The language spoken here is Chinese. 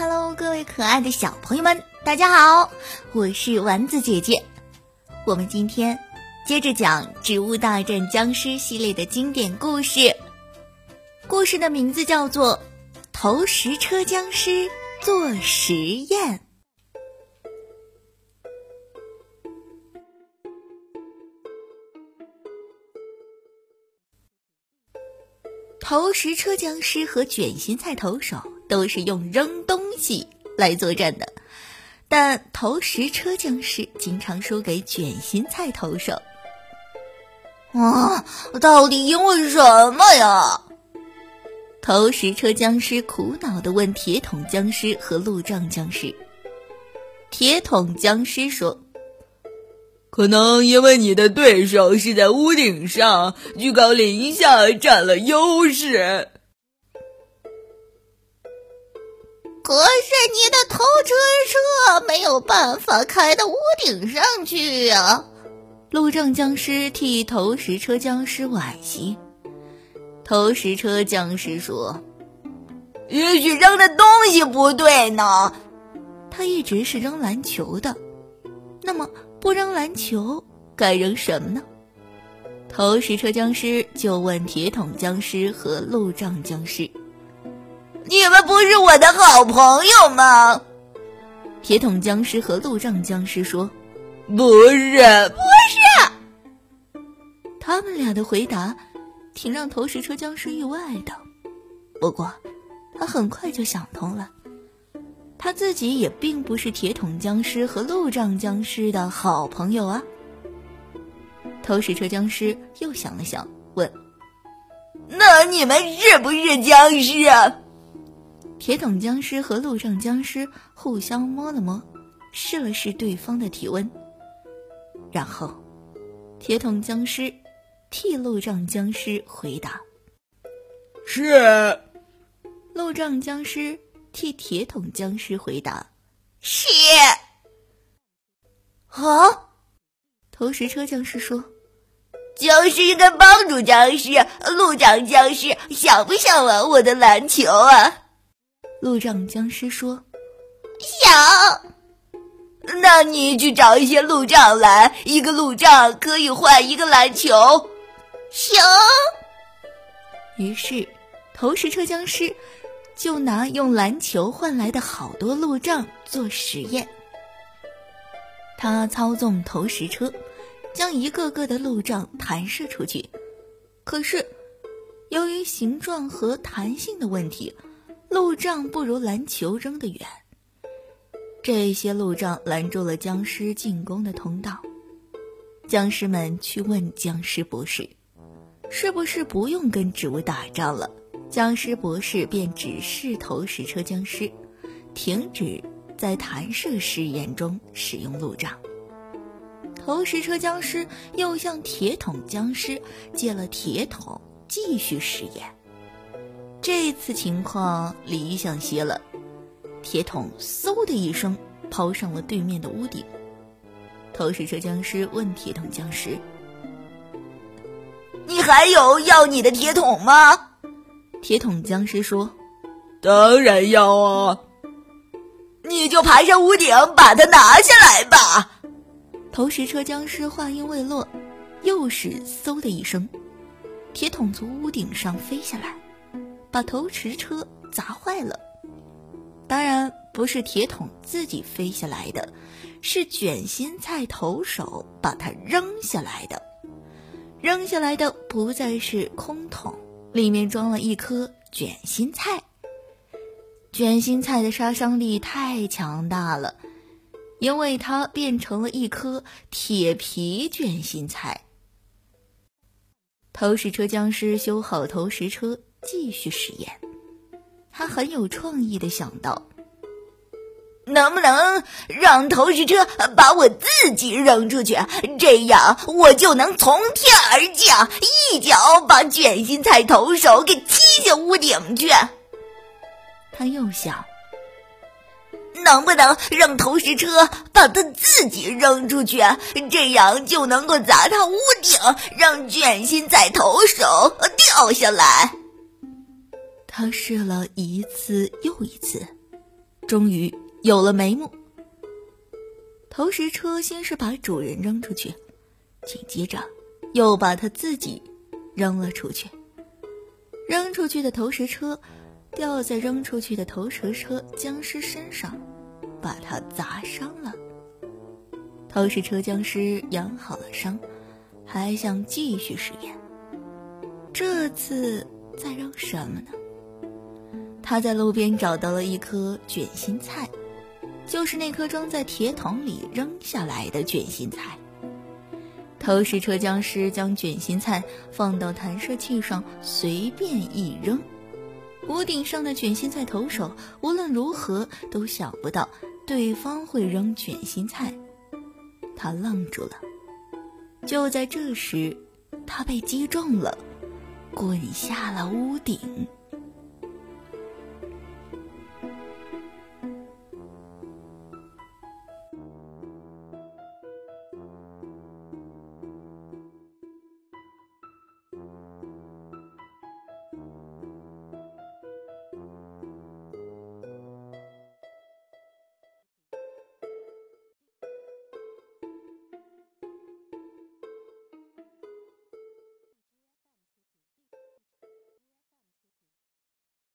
Hello，各位可爱的小朋友们，大家好，我是丸子姐姐。我们今天接着讲《植物大战僵尸》系列的经典故事，故事的名字叫做《投石车僵尸做实验》。投石车僵尸和卷心菜投手都是用扔来作战的，但投石车僵尸经常输给卷心菜投手。啊，到底因为什么呀？投石车僵尸苦恼地问铁桶僵尸和路障僵尸。铁桶僵尸说。可能因为你的对手是在屋顶上，居高临下占了优势。可是你的投石车没有办法开到屋顶上去呀！路障僵尸替投石车僵尸惋惜。投石车僵尸说：“也许扔的东西不对呢。他一直是扔篮球的，那么。”不扔篮球，该扔什么呢？投石车僵尸就问铁桶僵尸和路障僵尸：“你们不是我的好朋友吗？”铁桶僵尸和路障僵尸说：“不是，不是。”他们俩的回答挺让投石车僵尸意外的，不过他很快就想通了。他自己也并不是铁桶僵尸和路障僵尸的好朋友啊。投石车僵尸又想了想，问：“那你们是不是僵尸？”铁桶僵尸和路障僵尸互相摸了摸，试了试对方的体温，然后，铁桶僵尸替路障僵尸回答：“是。”路障僵尸。替铁桶僵尸回答：“是。”啊！投石车僵尸说：“僵尸应该帮助僵尸。路障僵尸想不想玩我的篮球啊？”路障僵尸说：“有。”那你去找一些路障来，一个路障可以换一个篮球。行。于是，投石车僵尸。就拿用篮球换来的好多路障做实验。他操纵投石车，将一个个的路障弹射出去。可是，由于形状和弹性的问题，路障不如篮球扔得远。这些路障拦住了僵尸进攻的通道。僵尸们去问僵尸博士：“是不是不用跟植物打仗了？”僵尸博士便指示投石车僵尸停止在弹射试验中使用路障。投石车僵尸又向铁桶僵尸借了铁桶继续试验。这次情况理想些了，铁桶嗖的一声抛上了对面的屋顶。投石车僵尸问铁桶僵尸：“你还有要你的铁桶吗？”铁桶僵尸说：“当然要啊，你就爬上屋顶把它拿下来吧。”投石车僵尸话音未落，又是嗖的一声，铁桶从屋顶上飞下来，把投石车砸坏了。当然不是铁桶自己飞下来的，是卷心菜投手把它扔下来的。扔下来的不再是空桶。里面装了一颗卷心菜。卷心菜的杀伤力太强大了，因为它变成了一颗铁皮卷心菜。投石车僵尸修好投石车，继续实验。他很有创意的想到。能不能让投石车把我自己扔出去？这样我就能从天而降，一脚把卷心菜投手给踢下屋顶去。他又想，能不能让投石车把他自己扔出去？这样就能够砸到屋顶，让卷心菜投手掉下来。他试了一次又一次。终于有了眉目。投石车先是把主人扔出去，紧接着又把他自己扔了出去。扔出去的投石车掉在扔出去的投石车僵尸身上，把他砸伤了。投石车僵尸养好了伤，还想继续实验。这次在扔什么呢？他在路边找到了一颗卷心菜，就是那颗装在铁桶里扔下来的卷心菜。投石车僵尸将卷心菜放到弹射器上，随便一扔。屋顶上的卷心菜投手无论如何都想不到对方会扔卷心菜。他愣住了，就在这时，他被击中了，滚下了屋顶。